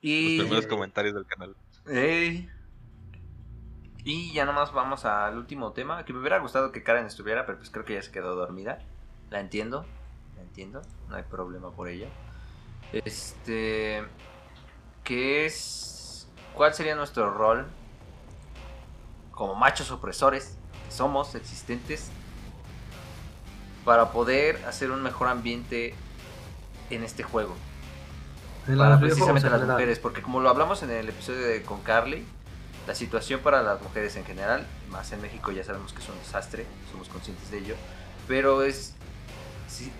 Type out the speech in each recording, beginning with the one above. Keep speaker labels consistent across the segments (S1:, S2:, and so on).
S1: Y...
S2: Los primeros comentarios del canal.
S1: Ey. Y ya nomás vamos al último tema, que me hubiera gustado que Karen estuviera, pero pues creo que ya se quedó dormida. La entiendo, la entiendo, no hay problema por ella. Este... ¿Qué es... ¿Cuál sería nuestro rol como machos opresores que somos existentes para poder hacer un mejor ambiente en este juego? Para precisamente las mujeres, porque como lo hablamos en el episodio de con Carly, la situación para las mujeres en general, más en México ya sabemos que es un desastre, somos conscientes de ello, pero es,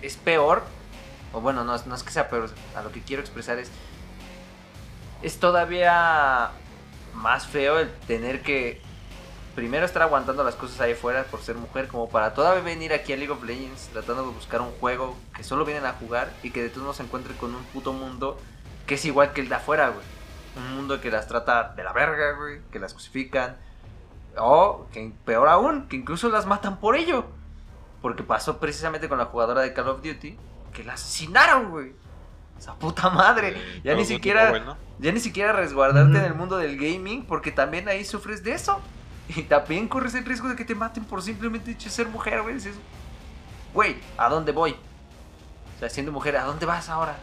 S1: es peor, o bueno, no, es- no es que sea peor, a lo que quiero expresar es, es todavía más feo el tener que primero estar aguantando las cosas ahí afuera por ser mujer, como para todavía venir aquí a League of Legends tratando de buscar un juego que solo vienen a jugar y que de todos modos se encuentre con un puto mundo que es igual que el de afuera, güey. Un mundo que las trata de la verga, güey, que las crucifican. O, que peor aún, que incluso las matan por ello. Porque pasó precisamente con la jugadora de Call of Duty, que la asesinaron, güey. Esa puta madre.
S2: Eh,
S1: Ya ni siquiera-
S2: bueno.
S1: Ya ni siquiera resguardarte
S3: Ujú.
S1: en el mundo del gaming, porque también ahí sufres de eso. Y también corres el riesgo de que te maten por simplemente ser mujer, güey. Dices, güey, ¿a dónde voy? O sea, siendo mujer, ¿a dónde vas ahora?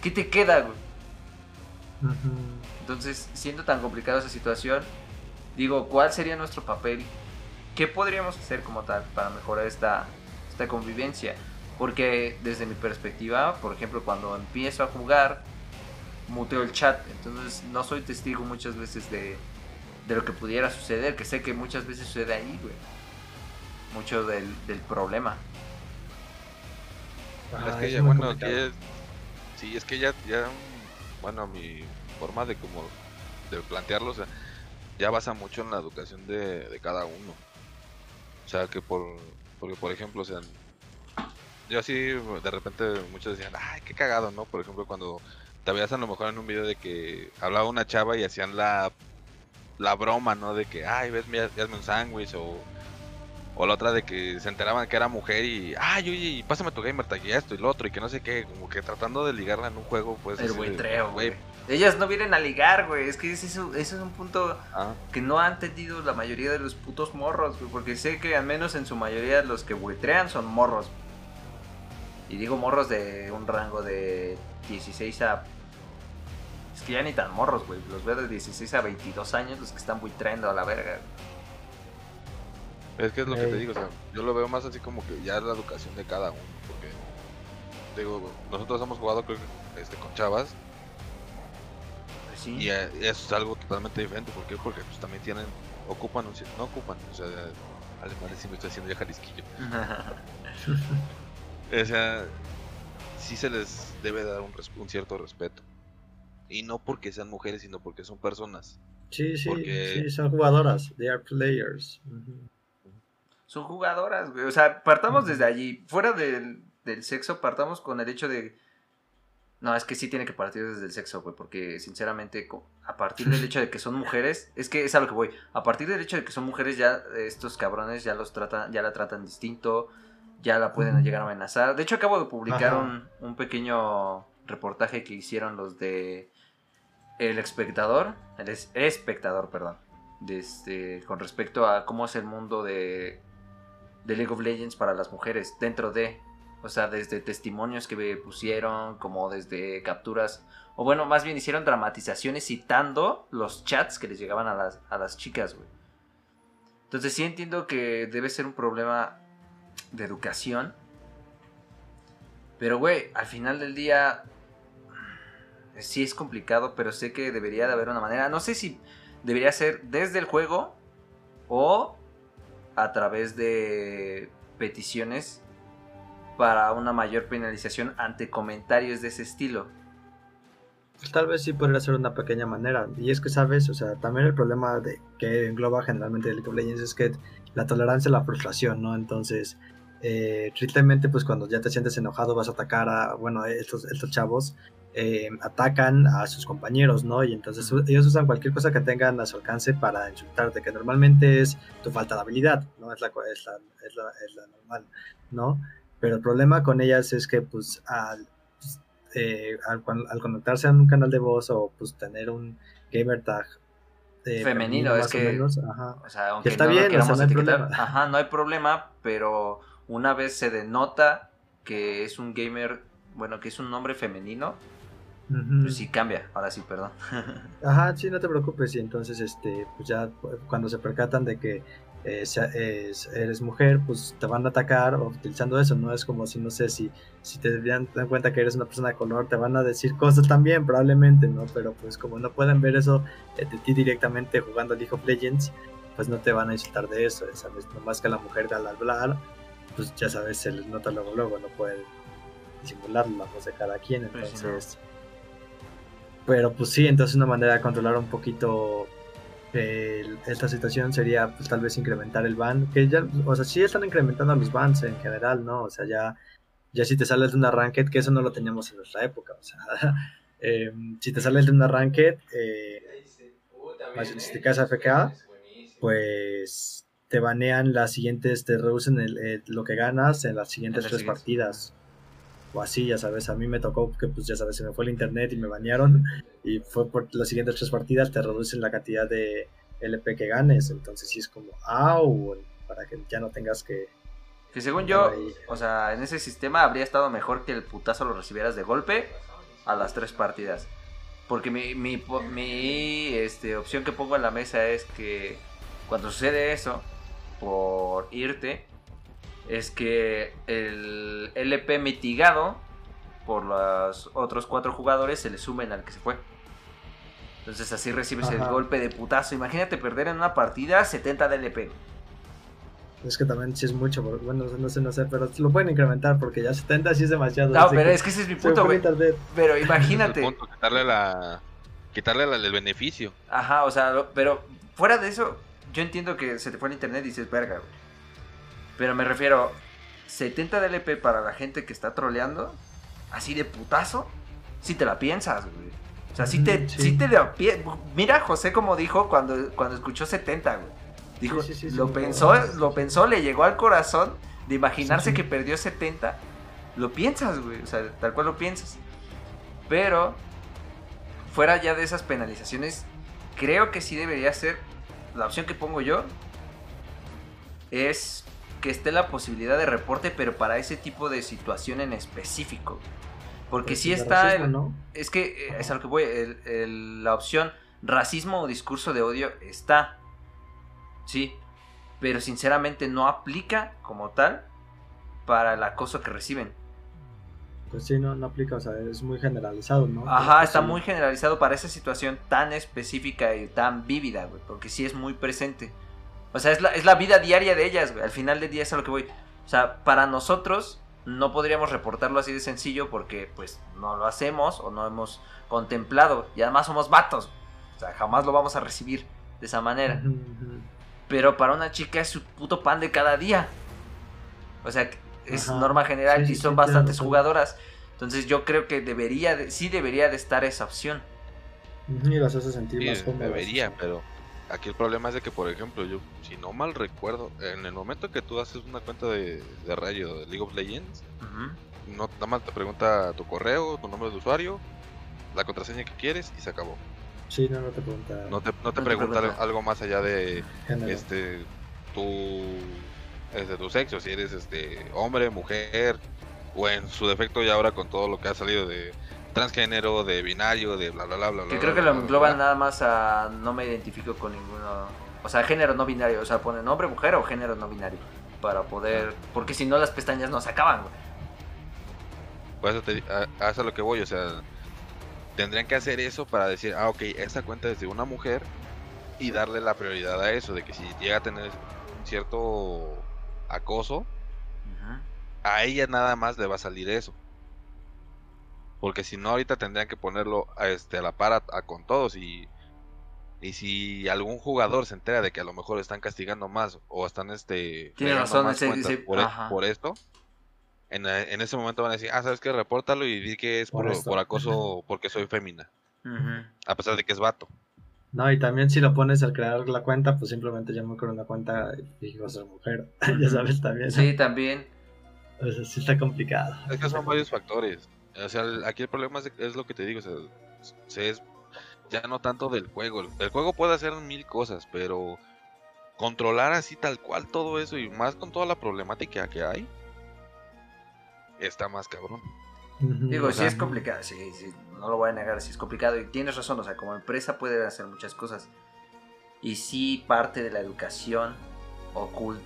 S1: ¿Qué te queda, güey? Entonces, siendo tan complicada esa situación, digo, ¿cuál sería nuestro papel? ¿Qué podríamos hacer como tal para mejorar esta, esta convivencia? Porque desde mi perspectiva, por ejemplo, cuando empiezo a jugar, muteo el chat, entonces no soy testigo muchas veces de, de lo que pudiera suceder, que sé que muchas veces sucede ahí, güey. Mucho del, del problema.
S2: Es que ya, bueno, que sí, es que ya, ya, bueno, mi forma de como, de plantearlo, ya basa mucho en la educación de, cada uno. O sea, que por, porque por ejemplo, o sea, yo así, de repente muchos decían, ay, qué cagado, ¿no? Por ejemplo, cuando te veías a lo mejor en un video de que hablaba una chava y hacían la, la broma, ¿no? De que, ay, ves, hazme un sándwich o... O la otra de que se enteraban que era mujer y, ay, oye, pásame tu gamer tag y esto y lo otro y que no sé qué, como que tratando de ligarla en un juego, pues.
S1: El
S2: de,
S1: buitreo, güey. Ellas no vienen a ligar, güey. Es que ese es, un- ese es un punto
S2: ah,
S1: que no han entendido la mayoría de los putos morros, güey, porque sé que al menos en su mayoría los que buitrean son morros. Y digo morros de un rango de 16 a... Es que ya ni tan morros, güey. Los veo de 16 a 22 años los que están buitreando a la verga.
S2: Es que es lo que te digo, o sea, yo lo veo más así como que ya es la educación de cada uno, porque digo, nosotros hemos jugado creo que, este, con chavas
S1: Pues sí.
S2: y eh, eso es algo totalmente diferente, ¿por qué? Porque pues también tienen, ocupan un no ocupan, o sea, alemanes sí me estoy haciendo ya jalisquillo, o sea, sí se les debe dar un, res- un cierto respeto, y no porque sean mujeres, sino porque son personas,
S3: Sí, sí,
S2: Porque-
S3: sí, son jugadoras. They are players. Ujú.
S1: Son jugadoras, güey. O sea, partamos desde allí. Fuera del, del sexo, partamos con el hecho de. No, es que sí tiene que partir desde el sexo, güey. Porque sinceramente, a partir del hecho de que son mujeres, es que es a lo que voy. A partir del hecho de que son mujeres, ya estos cabrones ya los tratan, ya la tratan distinto, ya la pueden llegar a amenazar. De hecho, acabo de publicar un, un pequeño reportaje que hicieron los de El Espectador, el es- espectador, perdón. de este, con respecto a cómo es el mundo de, de League of Legends para las mujeres dentro de, o sea, desde testimonios que me pusieron, como desde capturas, o bueno, más bien hicieron dramatizaciones citando los chats que les llegaban a las, a las chicas, güey. Entonces sí entiendo que debe ser un problema de educación, pero güey, al final del día sí es complicado, pero sé que debería de haber una manera, no sé si debería ser desde el juego o a través de peticiones para una mayor penalización ante comentarios de ese estilo.
S3: Pues tal vez sí podría ser una pequeña manera. Y es que, ¿sabes? O sea, también el problema de que engloba generalmente League of Legends es que la tolerancia a la frustración, ¿no? Entonces, eh, tristemente, pues cuando ya te sientes enojado vas a atacar a, bueno, estos, estos chavos eh, atacan a sus compañeros, ¿no? Y entonces ellos usan cualquier cosa que tengan a su alcance para insultarte, que normalmente es tu falta de habilidad, ¿no? Es la, es la, es la, es la normal, ¿no? Pero el problema con ellas es que, pues, al- pues, eh, al, conectarse a un canal de voz o pues tener un gamer tag eh,
S1: Femenino, es
S3: o
S1: que-
S3: menos, ajá.
S1: O sea, aunque
S3: está
S1: no
S3: bien,
S1: lo
S3: o sea, no hay
S1: etiquetar,
S3: problema.
S1: ajá, no hay problema, pero una vez se denota que es un gamer, bueno, que es un nombre femenino,
S3: Ujú.
S1: pues sí cambia, ahora sí, perdón.
S3: Ajá, sí, no te preocupes. Y entonces, este, pues ya cu- cuando se percatan de que eh, es- eres mujer, pues te van a atacar utilizando eso. No es como si, no sé, si, si te dan, dan cuenta que eres una persona de color, te van a decir cosas también, probablemente, ¿no? Pero pues como no pueden ver eso eh, de ti directamente jugando League of Legends, pues no te van a insultar de eso, ¿sabes? Nomás que la mujer al hablar, pues ya sabes, se les nota luego, luego, no pueden disimular la voz de cada quien,
S1: Pues sí, no.
S3: Pero pues sí, entonces una manera de controlar un poquito el- esta situación sería pues tal vez incrementar el ban, que ya, o sea, sí están incrementando los bans en general, ¿no? O sea, ya, ya si te sales de una ranked, que eso no lo teníamos en nuestra época, o sea, eh, si te sales de una ranked, eh, si te quedas AFK, pues te banean las siguientes, te reducen el- el- lo que ganas en las siguientes tres partidas. O así, ya sabes, a mí me tocó que pues ya sabes, se me fue el internet y me banearon y fue por las siguientes tres partidas te reducen la cantidad de LP que ganes, entonces sí es como, au, para que ya no tengas que...
S1: Que según yo,
S3: Ahí.
S1: o sea, en ese sistema habría estado mejor que el putazo lo recibieras de golpe a las tres partidas. Porque mi, mi, mi, este, opción que pongo en la mesa es que cuando sucede eso, por irte, es que el LP mitigado por los otros cuatro jugadores se le sumen al que se fue. Entonces así recibes el golpe de putazo. Imagínate perder en una partida 70 de LP.
S3: Es que también sí es mucho, bueno, no sé, no sé, pero lo pueden incrementar porque ya 70 sí es demasiado.
S1: No, pero
S3: que
S1: es que ese es mi punto, güey. Pero
S2: es
S1: imagínate.
S2: el punto, quitarle la. Quitarle la- el beneficio.
S1: Ajá, o sea, lo- pero fuera de eso, yo entiendo que se te fue el internet y dices, verga, güey. Pero me refiero, 70 de LP para la gente que está troleando, así de putazo, si te la piensas, güey. O sea, si te,
S3: Mm, sí.
S1: sí te la Mira José como dijo cuando, cuando escuchó 70, güey. Dijo,
S3: Sí, sí,
S1: lo pensó, lo pensó, le llegó al corazón de imaginarse que perdió 70. Lo piensas, güey. O sea, tal cual lo piensas. Pero, fuera ya de esas penalizaciones, creo que sí debería ser. La opción que pongo yo es que esté la posibilidad de reporte, pero para ese tipo de situación en específico. Porque
S3: Pues
S1: si está.
S3: racismo,
S1: el-
S3: ¿no?
S1: es que eh, es a lo que voy. el- el- la opción racismo o discurso de odio está. Sí. Pero sinceramente no aplica como tal para el acoso que reciben.
S3: Pues sí, no, no aplica, o sea, es muy generalizado, ¿no?
S1: Ajá,
S3: Pero
S1: está muy generalizado para esa situación tan específica y tan vívida, güey. Porque sí es muy presente. O sea, es la, es la vida diaria de ellas, güey. Al final del día es a lo que voy. O sea, para nosotros no podríamos reportarlo así de sencillo porque pues no lo hacemos o no hemos contemplado. Y además somos vatos. O sea, jamás lo vamos a recibir de esa manera. Pero para una chica es su puto pan de cada día. O sea, es
S3: Ajá.
S1: norma general
S3: Sí,
S1: y son
S3: sí,
S1: bastantes jugadoras. Entonces yo creo que debería, de- sí debería de estar esa opción.
S3: Y las hace sentir
S2: Sí,
S3: más cómodas.
S2: debería, pero aquí el problema es de que, por ejemplo, yo, si no mal recuerdo, en el momento que tú haces una cuenta de, de rayo de League of Legends, no, nada más te pregunta tu correo, tu nombre de usuario, la contraseña que quieres y se acabó.
S3: Sí, no, no te pregunta
S2: No te, no te pregunta
S1: pregunta.
S2: algo más allá de
S3: género.
S2: este tu este, tu sexo, si eres este hombre, mujer, o en su defecto ya ahora con todo lo que ha salido de transgénero, de binario, de bla bla bla bla.
S1: Que
S2: bla,
S1: creo que lo engloban nada más a no me identifico con ninguno. O sea, género no binario. O sea, ponen hombre, mujer o género no binario. Para poder. Porque si no, las pestañas no se acaban, güey.
S2: Por eso te, a, a eso es a lo que voy, o sea, tendrían que hacer eso para decir, ah, ok, esta cuenta es de una mujer y darle la prioridad a eso, de que si llega a tener cierto acoso, a ella nada más le va a salir eso. Porque si no, ahorita tendrían que ponerlo a, este, a la par a- a con todos y, y si algún jugador se entera de que a lo mejor están castigando más o están este
S1: razón,
S2: más
S1: ese-
S2: por,
S1: ajá.
S2: por esto, en, en ese momento van a decir, ah, ¿sabes qué? Repórtalo y di que es
S3: Por
S2: por, acoso porque soy fémina, a pesar de que es vato.
S3: No, y también si lo pones al crear la cuenta, pues simplemente yo me creo una cuenta y a ser mujer. ya sabes también. ¿no?
S1: Sí, también.
S3: O sea, sí está complicado.
S2: Es que son varios factores. O sea, el- aquí el problema es, es lo que te digo, o sea, se es ya no tanto del juego. El, juego puede hacer mil cosas, pero controlar así tal cual todo eso y más con toda la problemática que hay, está más cabrón.
S1: Digo,
S2: o
S1: sí es complicado, sí, sí, no lo voy a negar, sí es complicado y tienes razón, o sea, como empresa puede hacer muchas cosas y sí parte de la educación o, cul-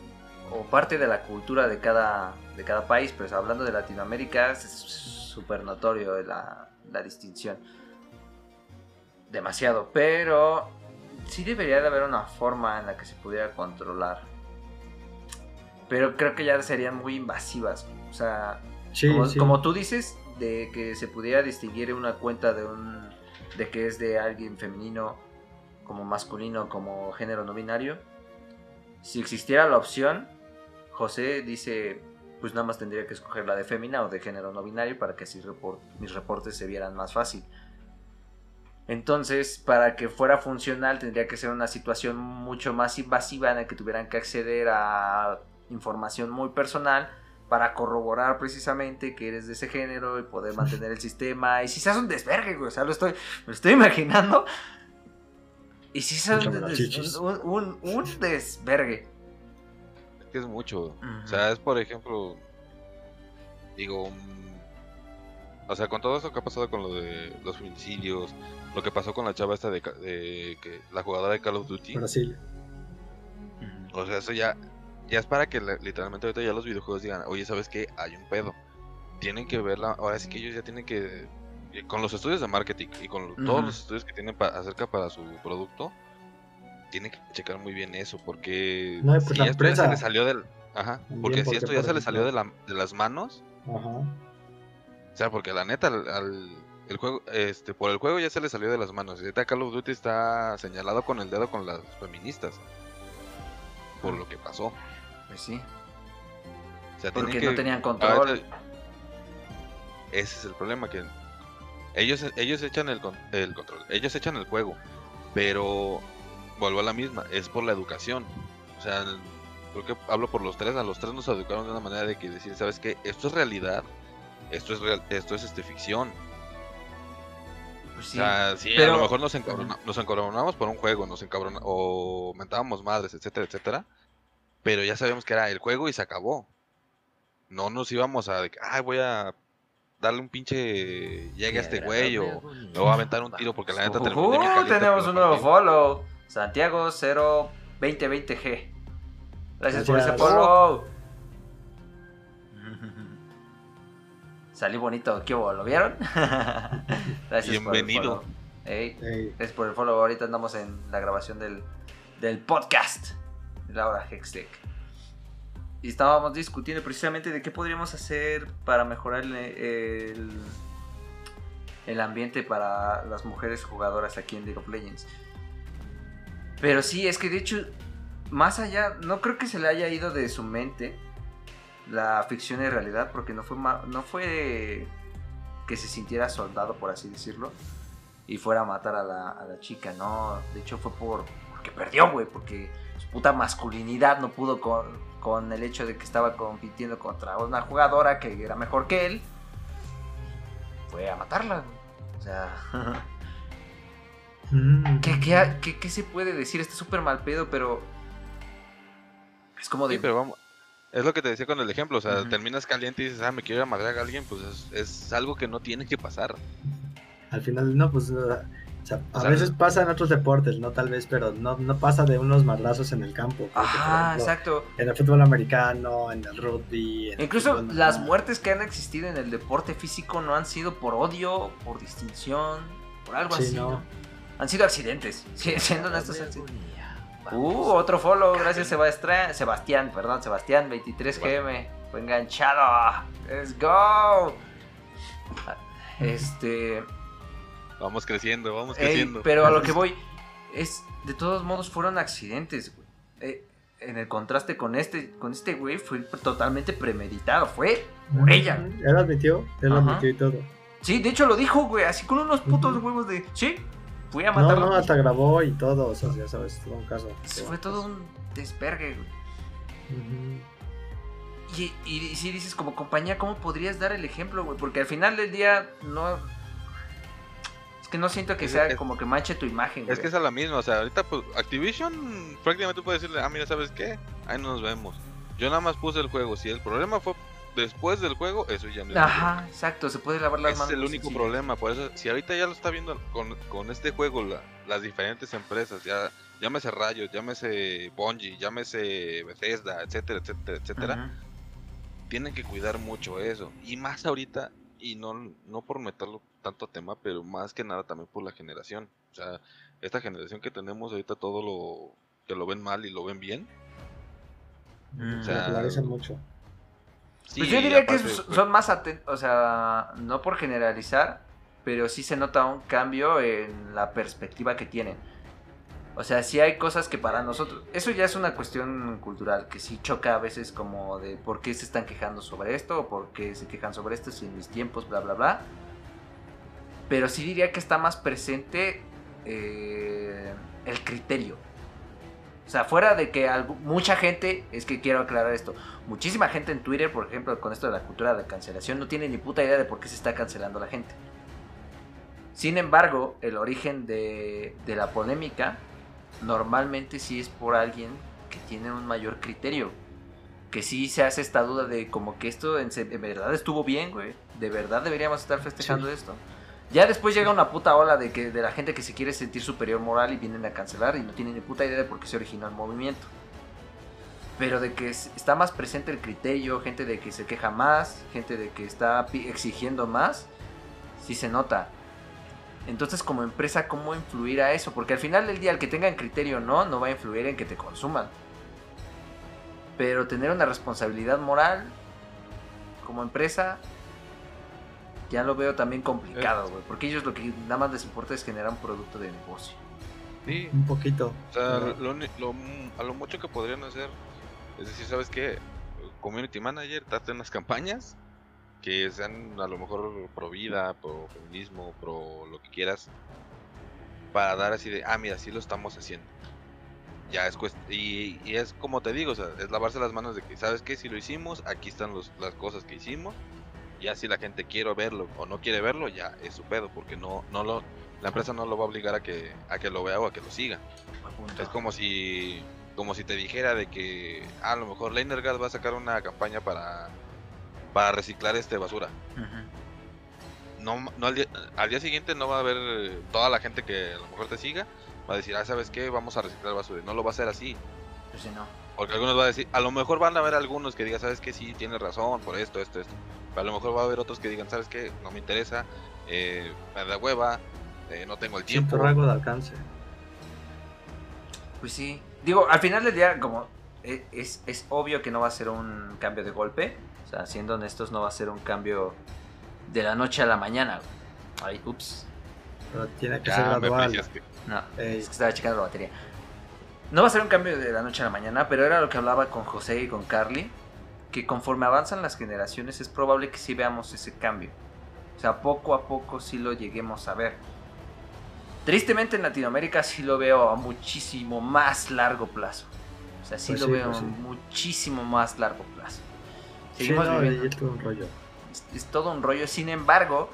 S1: o parte de la cultura de cada, de cada país, pero hablando de Latinoamérica es súper notorio la, la distinción. Demasiado, pero sí debería de haber una forma en la que se pudiera controlar. Pero creo que ya serían muy invasivas, o sea,
S3: Sí,
S1: como,
S3: sí.
S1: como tú dices, de que se pudiera distinguir una cuenta de un de que es de alguien femenino como masculino como género no binario. Si existiera la opción, José dice, pues nada más tendría que escoger la de femina o de género no binario para que así report- mis reportes se vieran más fácil. Entonces, para que fuera funcional, tendría que ser una situación mucho más invasiva en la que tuvieran que acceder a información muy personal para corroborar precisamente que eres de ese género y poder mantener el sistema. Y si se hace un desvergue, güey, o sea, lo estoy, me estoy imaginando. Y si se hace un, un, un- un desvergue.
S2: Es que es mucho. O sea, es por ejemplo, digo, o sea, con todo eso que ha pasado con lo de los feminicidios, lo que pasó con la chava esta de, ca- de que la jugadora de Call of Duty,
S3: Brasil.
S2: o sea, eso ya, ya es para que literalmente ahorita ya los videojuegos digan, oye, ¿sabes qué? Hay un pedo. Tienen que verla, ahora sí que ellos ya tienen que, eh, con los estudios de marketing y con todos los estudios que tienen pa- acerca para su producto, tienen que checar muy bien eso, porque
S3: No, y pues
S2: si
S3: la
S2: esto ya se le salió del... Ajá,
S3: También
S2: porque si esto ya se le salió de, la- de las manos,
S3: Ajá.
S2: o sea, porque la neta, al, al- el juego, este, por el juego ya se le salió de las manos. Y ahorita Call of Duty está señalado con el dedo con las feministas. Por lo que pasó.
S1: Pues sí,
S2: O sea,
S1: porque
S2: que-
S1: no tenían control.
S2: ahorita- Ese es el problema, que ellos, ellos echan el, con- el control, ellos echan el juego, pero vuelvo a la misma, es por la educación. O sea, creo que hablo por los tres, a los tres nos educaron de una manera de que decir, ¿sabes qué? Esto es realidad, esto es real, esto es este ficción.
S1: Pues sí.
S2: O sea, sí, a lo mejor nos, encabrona- nos encabronamos por un juego, nos encabrona o mentábamos madres, etcétera, etcétera. Pero ya sabíamos que era el juego y se acabó. No nos íbamos a, de que, ay, voy a darle un pinche llegue a este güey o me voy a aventar un tiro porque la neta terminé
S1: Uh,
S2: caliente
S1: tenemos un nuevo
S2: partida".
S1: follow. Santiago 02020G. Gracias por ese
S3: Gracias.
S1: follow. Salí bonito, ¿qué hubo? ¿Lo vieron? Gracias
S2: Bienvenido.
S1: por el follow. Ey,
S3: Ey,
S1: gracias por el follow. Ahorita andamos en la grabación del, del podcast de la hora Hextech. Y estábamos discutiendo precisamente de qué podríamos hacer para mejorar el, el, el ambiente para las mujeres jugadoras aquí en League of Legends. Pero sí, es que de hecho, más allá, no creo que se le haya ido de su mente la ficción en realidad, porque no fue, no fue que se sintiera soldado, por así decirlo, y fuera a matar a la, a la chica, no. De hecho, fue por porque perdió, güey, porque su puta masculinidad no pudo con, con el hecho de que estaba compitiendo contra una jugadora que era mejor que él. Fue a matarla, güey. O sea.
S3: mm,
S1: ¿Qué, qué, qué- qué se puede decir? Está súper mal pedo, pero. Es como de.
S2: Sí, pero vamos. Es lo que te decía con el ejemplo, o sea, terminas caliente y dices, ah, me quiero ir a madrear a alguien, pues es, es algo que no tiene que pasar.
S3: Al final, no, pues. o sea, a veces pasa en otros deportes, no tal vez, pero no, no pasa de unos madrazos en el campo.
S1: Ajá,
S3: ejemplo,
S1: exacto.
S3: En el fútbol americano, en el rugby. en
S1: Incluso las
S3: normal.
S1: muertes que han existido en el deporte físico no han sido por odio, por distinción, por algo
S3: Sí,
S1: así.
S3: no.
S1: ¿no? Han sido accidentes. Sí, siendo honestos. han sido- Uh, otro follow, gracias Sebastián, Sebastián, perdón, Sebastián 23GM, fue enganchado. Let's go. Este,
S2: Vamos creciendo, vamos
S1: ey,
S2: creciendo.
S1: pero a lo que voy es de todos modos fueron accidentes, güey. Eh, en el contraste con este con este güey fue totalmente premeditado, fue por ella.
S3: Él lo admitió, él admitió y todo.
S1: Sí, de hecho lo dijo, güey, así con unos putos huevos de, sí, fui a
S3: No,
S1: matarlo.
S3: no, hasta grabó y todo, o sea, ya sabes, todo un caso.
S1: Fue todo un desvergue, güey. Y, y, si dices como compañía, ¿cómo podrías dar el ejemplo, güey? Porque al final del día no... Es que no siento que sea como que manche tu imagen,
S2: Es que es a la misma, o sea, ahorita pues Activision prácticamente tú puedes decirle, ah, mira, ¿sabes qué? Ahí nos vemos. Yo nada más puse el juego, si el problema fue después del juego, eso ya
S1: no Ajá, exacto, se puede lavar las manos.
S2: Es el único problema, por eso, si ahorita ya lo está viendo con, con este juego las diferentes empresas, ya llámese Rayos, llámese Bungie, llámese Bethesda, etcétera, etcétera, etcétera, tienen que cuidar mucho eso. Y más ahorita, y no, no por meterlo tanto a tema, pero más que nada también por la generación. O sea, esta generación que tenemos ahorita todo lo que lo ven mal y lo ven bien.
S3: Mm. o sea, mucho.
S1: Pues yo diría que son más atentos, o sea, no por generalizar, pero sí se nota un cambio en la perspectiva que tienen. O sea, sí hay cosas que para nosotros, eso ya es una cuestión cultural, que sí choca a veces como de por qué se están quejando sobre esto, o por qué se quejan sobre esto, si en mis tiempos, bla, bla, bla. Pero sí diría que está más presente eh, el criterio. O sea, fuera de que mucha gente, es que quiero aclarar esto, muchísima gente en Twitter, por ejemplo, con esto de la cultura de cancelación, no tiene ni puta idea de por qué se está cancelando la gente. Sin embargo, el origen de, de la polémica normalmente sí es por alguien que tiene un mayor criterio. Que sí se hace esta duda de como que esto en, verdad estuvo bien, güey. De verdad deberíamos estar festejando esto. Ya después llega una puta ola de que de la gente que se quiere sentir superior moral y vienen a cancelar y no tienen ni puta idea de por qué se originó el movimiento. Pero de que está más presente el criterio, gente de que se queja más, gente de que está exigiendo más, sí se nota. Entonces, como empresa, ¿cómo influir a eso? Porque al final del día, el que tengan criterio no, no va a influir en que te consuman. Pero tener una responsabilidad moral como empresa, ya lo veo también complicado, güey. Porque ellos lo que nada más les importa es generar un producto de negocio.
S3: Sí. Un poquito.
S2: O sea, a lo mucho que podrían hacer, es decir, ¿sabes qué? Community manager, date unas campañas que sean a lo mejor pro vida, pro feminismo, pro lo que quieras, para dar así de, ah, mira, así lo estamos haciendo. Ya es y, y, es como te digo, o sea, es lavarse las manos de que, ¿sabes qué? Si lo hicimos, aquí están los, las cosas que hicimos. Ya si la gente quiere verlo o no quiere verlo, ya es su pedo, porque no, no lo, la empresa no lo va a obligar a que, a que lo vea o a que lo siga. Es como si, como si te dijera de que, ah, a lo mejor Leinergard va a sacar una campaña para para reciclar este basura. No, no al, día, siguiente no va a haber toda la gente que a lo mejor te siga, va a decir, ah, ¿sabes qué? Vamos a reciclar basura. No lo va a hacer así.
S1: Pues no.
S2: Porque algunos van a decir, a lo mejor van a haber algunos que digan, ¿sabes qué? Sí, tienes razón por esto, esto, esto. Pero a lo mejor va a haber otros que digan, ¿sabes qué? No me interesa, eh, me da hueva, eh, no tengo el tiempo.
S3: Siento rango de alcance.
S1: Pues sí. Digo, al final del día, como e, es, es obvio que no va a ser un cambio de golpe. O sea, siendo honestos, no va a ser un cambio de la noche a la mañana. Ay, ups.
S3: Pero tiene que ser gradual.
S1: No, es que estaba checando la batería. No va a ser un cambio de la noche a la mañana, pero era lo que hablaba con José y con Carly. Que conforme avanzan las generaciones es probable que sí veamos ese cambio. O sea, poco a poco sí lo lleguemos a ver. Tristemente en Latinoamérica sí lo veo a muchísimo más largo plazo. O sea, sí pues lo veo a pues muchísimo más largo plazo.
S3: Seguimos Es todo un rollo.
S1: Es, todo un rollo. Sin embargo,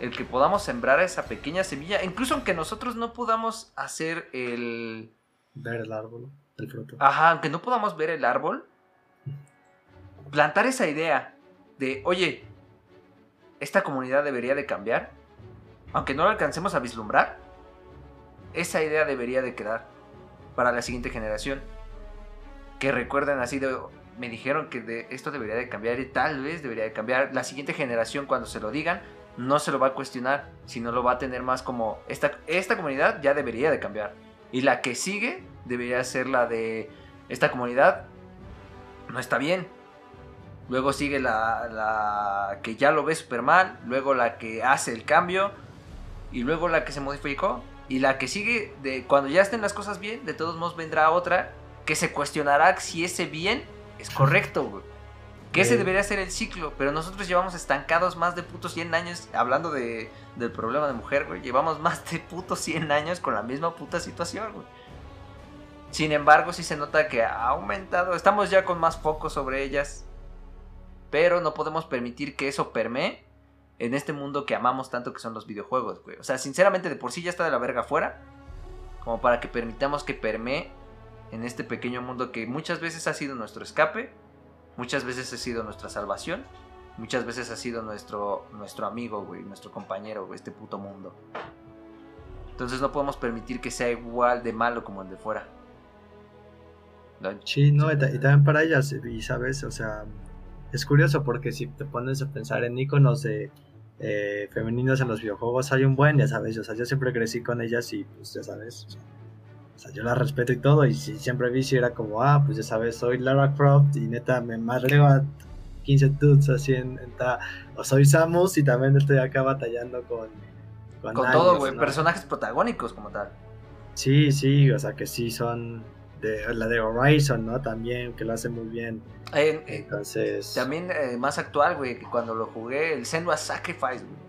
S1: el que podamos sembrar esa pequeña semilla, incluso aunque nosotros no podamos hacer el.
S3: Ver el árbol, el fruto.
S1: Ajá, aunque no podamos ver el árbol, plantar esa idea de, oye, esta comunidad debería de cambiar, aunque no la alcancemos a vislumbrar, esa idea debería de quedar para la siguiente generación. Que recuerden así de, me dijeron que esto debería de cambiar y tal vez debería de cambiar. La siguiente generación cuando se lo digan no se lo va a cuestionar, sino lo va a tener más como esta, esta comunidad ya debería de cambiar. Y la que sigue debería ser la de esta comunidad no está bien. Luego sigue la, la que ya lo ve súper mal, luego la que hace el cambio y luego la que se modificó. Y la que sigue, de cuando ya estén las cosas bien, de todos modos vendrá otra que se cuestionará si ese bien es correcto, güey. Que ese debería ser el ciclo, pero nosotros llevamos estancados más de putos 100 años, hablando de, del problema de mujer, güey. Llevamos más de putos 100 años con la misma puta situación, güey. Sin embargo, sí se nota que ha aumentado. Estamos ya con más foco sobre ellas. Pero no podemos permitir que eso permee en este mundo que amamos tanto que son los videojuegos, güey. O sea, sinceramente de por sí ya está de la verga afuera. Como para que permitamos que permee en este pequeño mundo que muchas veces ha sido nuestro escape, muchas veces ha sido nuestra salvación, muchas veces ha sido nuestro, nuestro amigo, güey, nuestro compañero, güey, este puto mundo. Entonces no podemos permitir que sea igual de malo como el de fuera. ¿No?
S3: Sí, no, y también para ellas, y sabes, o sea, es curioso porque si te pones a pensar en iconos de eh, femeninos en los videojuegos, hay un buen, ya sabes, o sea, yo siempre crecí con ellas y pues ya sabes, o sea, yo las respeto y todo, y si siempre vi si era como, ah, pues ya sabes, soy Lara Croft y neta me madreo a 15 dudes así en, en ta- o soy Samus y también estoy acá batallando con...
S1: Con
S3: aliens,
S1: todo, güey,
S3: ¿no?
S1: personajes protagónicos como tal.
S3: Sí, sí, o sea que sí son de la de Horizon, ¿no? También, que lo hace muy bien.
S1: Eh,
S3: Entonces.
S1: también eh, más actual, güey, que cuando lo jugué, el Senua Sacrifice, güey.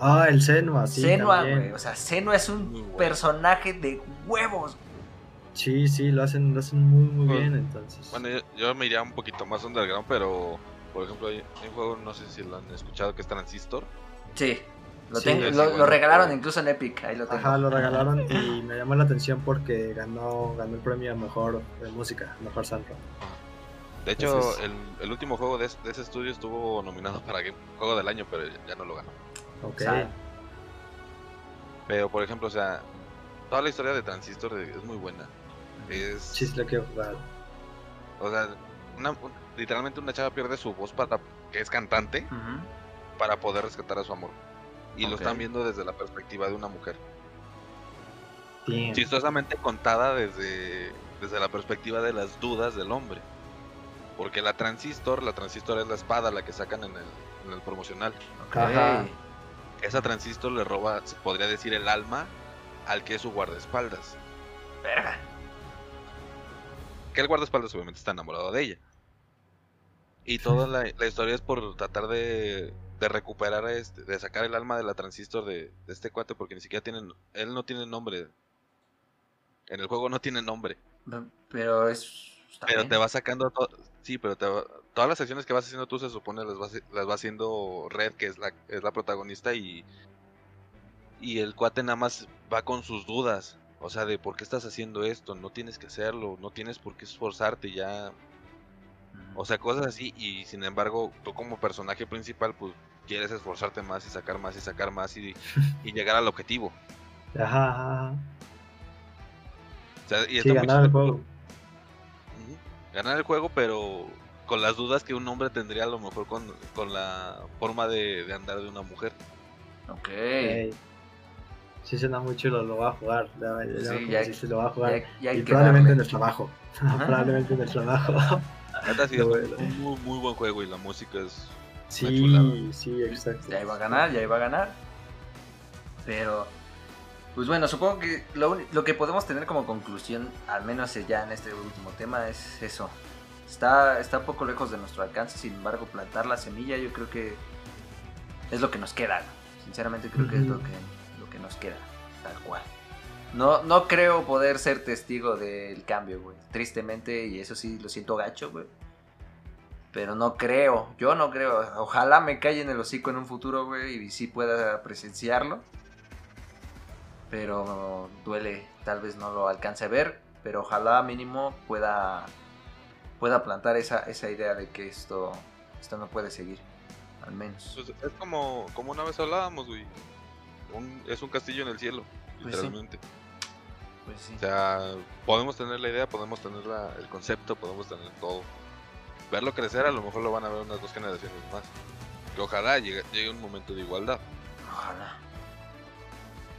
S3: Ah, el Senua, sí.
S1: Senua, güey. O sea, Senua es un
S2: bueno.
S1: personaje de huevos.
S3: Sí, sí, lo hacen, lo hacen muy, muy bien, entonces.
S2: Bueno, yo, yo me iría un poquito más underground, pero por ejemplo, hay, hay un juego, no sé si lo han escuchado, que es Transistor.
S1: Sí. Lo,
S3: Sí,
S1: tengo- lo, regalaron incluso en Epic. Ahí lo tengo.
S3: Ajá, lo regalaron y me llamó la atención porque ganó, ganó el premio a mejor de música, mejor soundtrack.
S2: De hecho,
S3: Entonces-
S2: el, el último juego de, es- de ese estudio estuvo nominado para Game- Juego del Año, pero ya no lo ganó.
S3: Ok.
S2: Pero, por ejemplo, o sea, toda la historia de Transistor de- es muy buena. Es,
S3: jugar.
S2: o sea, una- literalmente una chava pierde su voz para que es cantante para poder rescatar a su amor. Y lo están viendo desde la perspectiva de una mujer.
S3: Damn.
S2: chistosamente contada desde, desde la perspectiva de las dudas del hombre. Porque la transistor, la transistor es la espada, la que sacan en el, en el promocional.
S3: Ajá.
S2: Esa transistor le roba, se podría decir, el alma al que es su guardaespaldas.
S1: Verga.
S2: Que el guardaespaldas obviamente está enamorado de ella. Y toda la, la historia es por tratar de, de recuperar, este, de sacar el alma de la transistor de, de este cuate, porque ni siquiera tienen, él no tiene nombre. En el juego no tiene nombre.
S1: Pero es.
S2: Pero
S1: bien.
S2: te va sacando sí, pero te va- todas las acciones que vas haciendo tú se supone las va, las va haciendo Red, que es la, es la protagonista y y el cuate nada más va con sus dudas, o sea, de por qué estás haciendo esto, no tienes que hacerlo, no tienes por qué esforzarte ya, o sea, cosas así y sin embargo, tú como personaje principal pues quieres esforzarte más y sacar más y sacar más y, y llegar al objetivo.
S3: Ajá, ajá, ajá.
S2: O sea, y
S3: Sí, ganar el juego.
S2: Ganar el juego, pero con las dudas que un hombre tendría a lo mejor con, con la forma de, de andar de una mujer.
S1: Ok.
S3: Sí, suena muy chulo, lo voy a jugar.
S1: Sí, ya-
S3: lo voy a jugar.
S1: Ya, ya hay
S3: y probablemente en el trabajo. probablemente en el trabajo.
S2: Es
S3: voy-
S2: un muy, muy buen juego y la música es...
S3: Sí, sí, exacto.
S1: Ya iba a ganar, ya iba a ganar. Pero, pues bueno, supongo que lo, que podemos tener como conclusión, al menos ya en este último tema, es eso. Está, está un poco lejos de nuestro alcance, sin embargo, plantar la semilla yo creo que es lo que nos queda. Sinceramente creo que es lo que, lo que nos queda, tal cual. No, no creo poder ser testigo del cambio, güey. Tristemente, y eso sí lo siento gacho, güey. Pero no creo, yo no creo. Ojalá me calle en el hocico en un futuro, güey, y sí pueda presenciarlo. Pero duele, tal vez no lo alcance a ver, pero ojalá mínimo pueda pueda plantar esa, esa idea de que esto, esto no puede seguir, al menos.
S2: pues, es como, como una vez hablábamos, güey. Un- es un castillo en el cielo,
S1: Pues sí.
S2: literalmente.
S1: Pues sí.
S2: O sea, podemos tener la idea, podemos tener la- el concepto, podemos tener todo. Verlo crecer, a lo mejor lo van a ver unas dos generaciones más. Que ojalá llegue, llegue un momento de igualdad.
S1: Ojalá.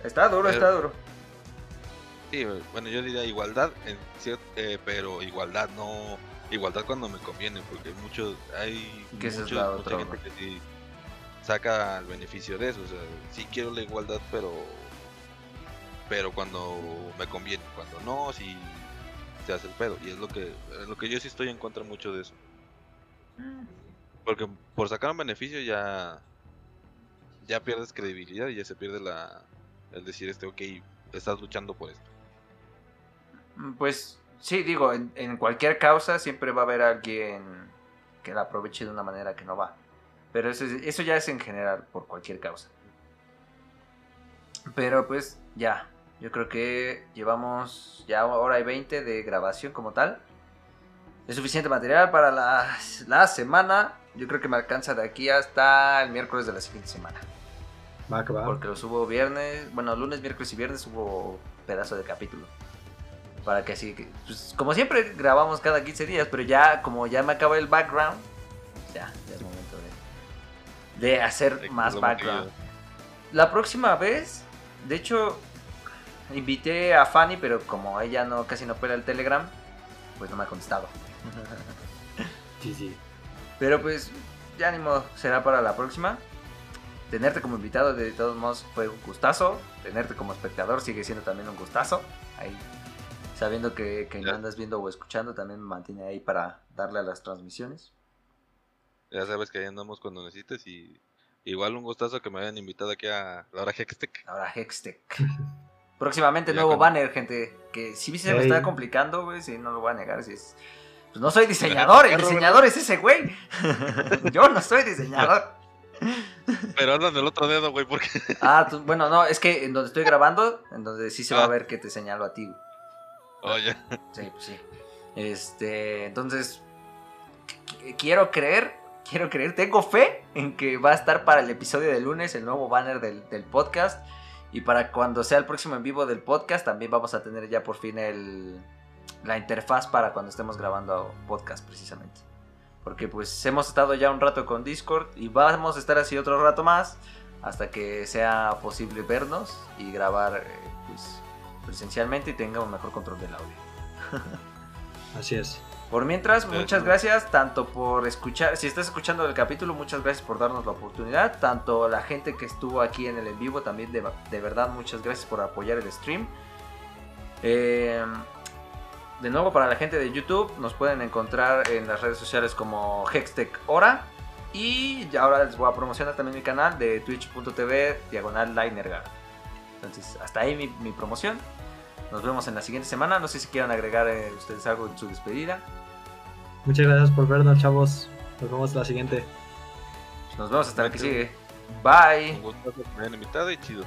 S1: Está duro,
S2: Pero-
S1: está duro.
S2: Sí, bueno, yo diría igualdad, en cier- eh, pero igualdad no igualdad cuando me conviene, porque hay muchos hay mucha
S1: otra,
S2: gente que sí saca el beneficio de eso, o sea, sí quiero la igualdad, pero pero cuando me conviene, cuando no, sí se hace el pedo y es lo que es lo que yo sí estoy en contra mucho de eso, porque por sacar un beneficio ya ya pierdes credibilidad y ya se pierde la el decir este ok, estás luchando por esto.
S1: Mm, Pues sí, digo, en, en cualquier causa siempre va a haber alguien que la aproveche de una manera que no va. Pero eso, es- eso ya es en general, por cualquier causa. Pero pues ya, yo creo que llevamos ya hora y 20 de grabación como tal. Es suficiente material para la, la semana. Yo creo que me alcanza de aquí hasta el miércoles de la siguiente semana.
S3: Va que va.
S1: Porque los hubo viernes, bueno, lunes, miércoles y viernes hubo pedazo de capítulo. Para que así, que, pues, como siempre grabamos cada 15 días, pero ya como ya me acaba el background, ya, ya es momento de, de hacer
S2: De
S1: más
S2: lo
S1: background. La próxima vez, de hecho, invité a Fanny, pero como ella no casi no pela el Telegram, pues no me ha contestado.
S3: Sí, sí.
S1: Pero pues, ya ni modo, será para la próxima. Tenerte como invitado de todos modos fue un gustazo. Tenerte como espectador sigue siendo también un gustazo. Ahí, sabiendo que, que me
S2: Ya.
S1: andas viendo o escuchando, también me mantiene ahí para darle a las transmisiones.
S2: Ya sabes que ahí andamos cuando necesites y igual un gustazo que me hayan invitado aquí a la hora Hextech.
S1: Ahora Hextech. Próximamente
S2: Ya
S1: nuevo
S2: con-
S1: banner, gente. Que sí se me está complicando, güey. Sí, no lo voy a negar. sí es... Pues no soy diseñador, el diseñador es ese güey. Yo no soy diseñador.
S2: Pero andan del otro dedo, güey, porque
S1: Ah, tú- bueno, no, es que en donde estoy grabando, en donde sí se va a
S2: Ah.
S1: ver que te señalo a ti. güey.
S2: Oye,
S1: Sí, pues sí. Este, entonces, qu- quiero creer, quiero creer, tengo fe en que va a estar para el episodio de lunes el nuevo banner del, del podcast. Y para cuando sea el próximo en vivo del podcast, también vamos a tener ya por fin el, la interfaz para cuando estemos grabando podcast precisamente. Porque pues hemos estado ya un rato con Discord y vamos a estar así otro rato más hasta que sea posible vernos y grabar eh, pues, presencialmente y tenga un mejor control del audio.
S3: Así es.
S1: Por mientras, muchas gracias tanto por escuchar, si estás escuchando el capítulo, muchas gracias por darnos la oportunidad, tanto la gente que estuvo aquí en el en vivo, también de, de verdad muchas gracias por apoyar el stream. Eh, de nuevo para la gente de YouTube, nos pueden encontrar en las redes sociales como Hextech Hora y ya ahora les voy a promocionar también mi canal de twitch.tv diagonal Linergar. Entonces, hasta ahí mi, mi promoción. Nos vemos en la siguiente semana. No sé si quieran agregar eh, ustedes algo en su despedida.
S3: Muchas gracias por vernos, chavos. Nos vemos la siguiente.
S1: Nos vemos hasta la que sigue. Bye.
S2: un gustazo que me hayan invitado y chido.